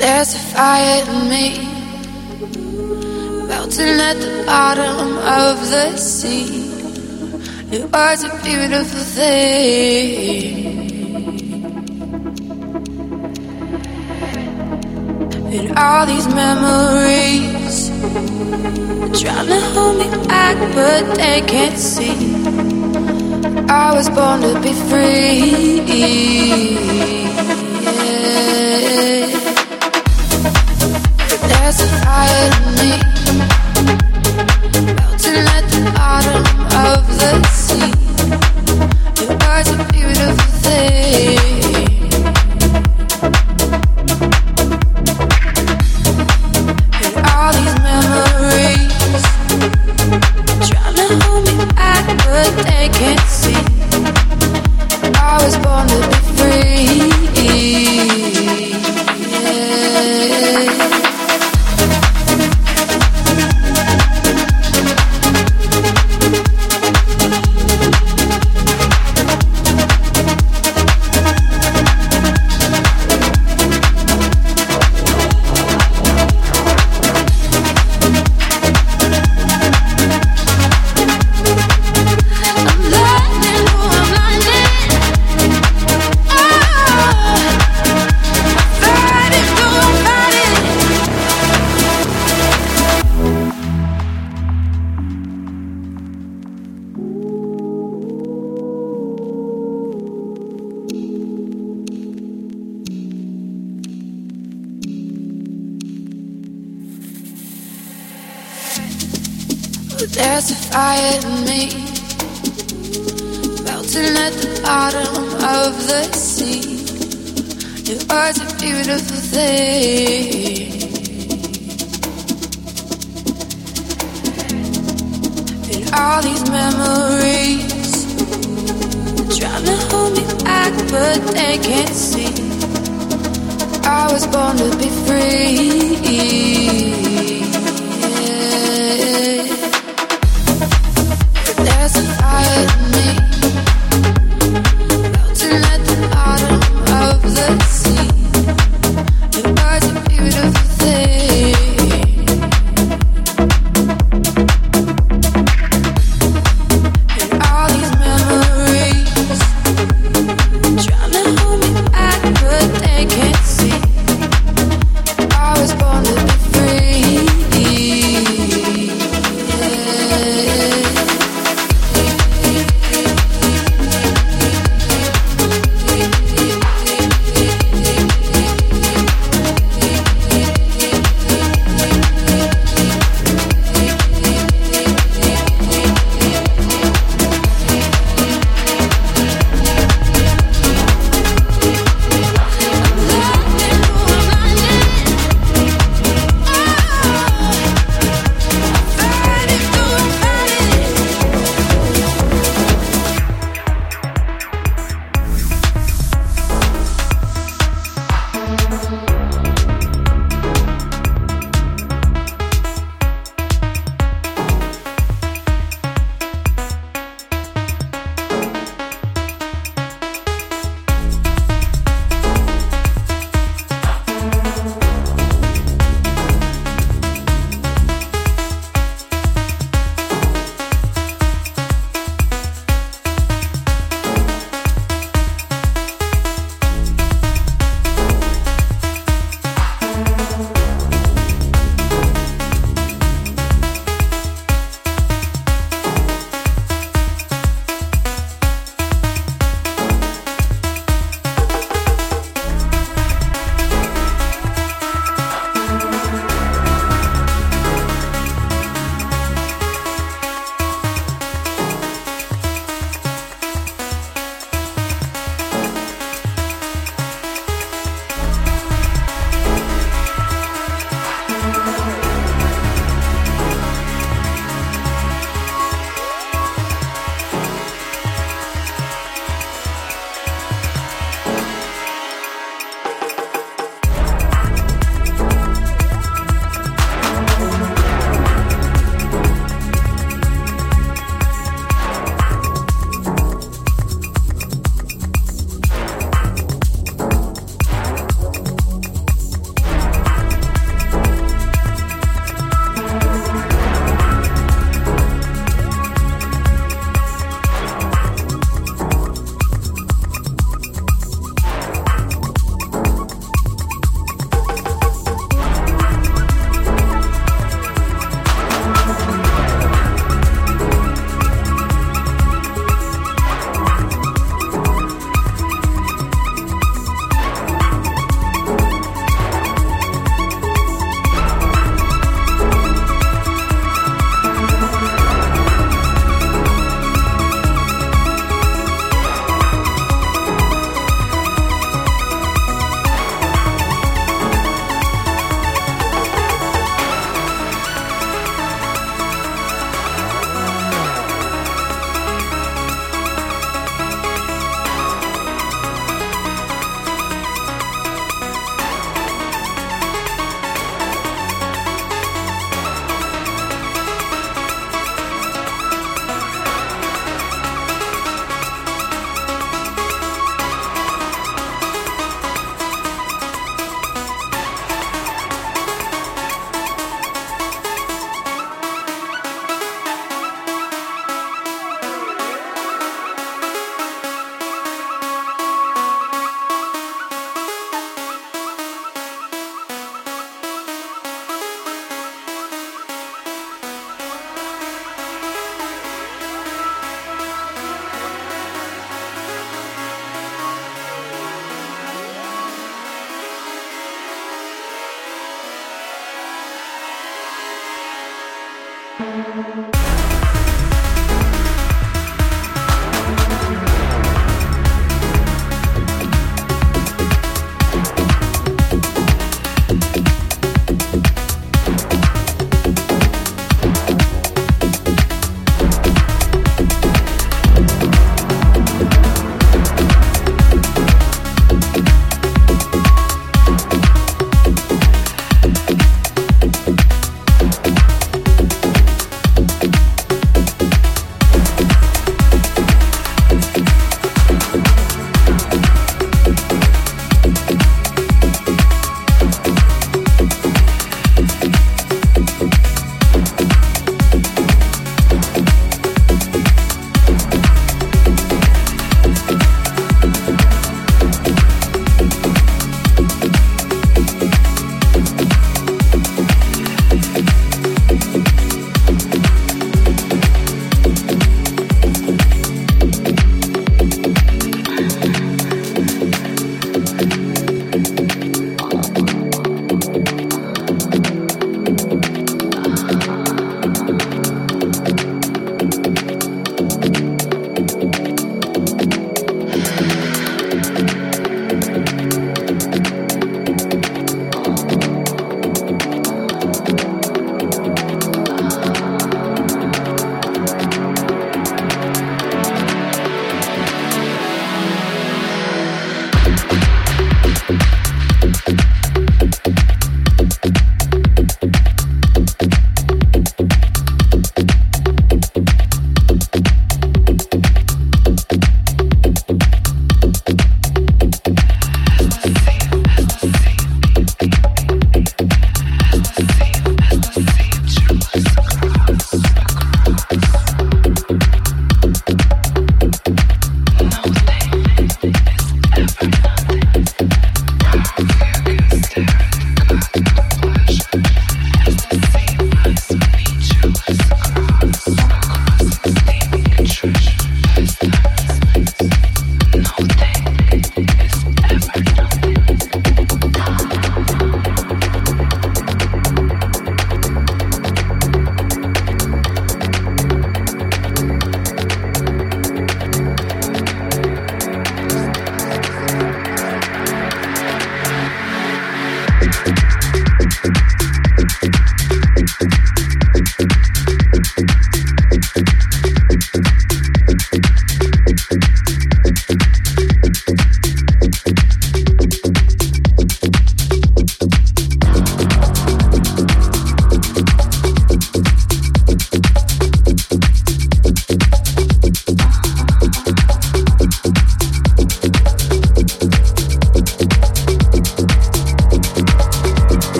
There's a fire in me, melting at the bottom of the sea. It was a beautiful thing. And all these memories trying to hold me back, but they can't see. I was born to be free. classified me, melting at the bottom of the.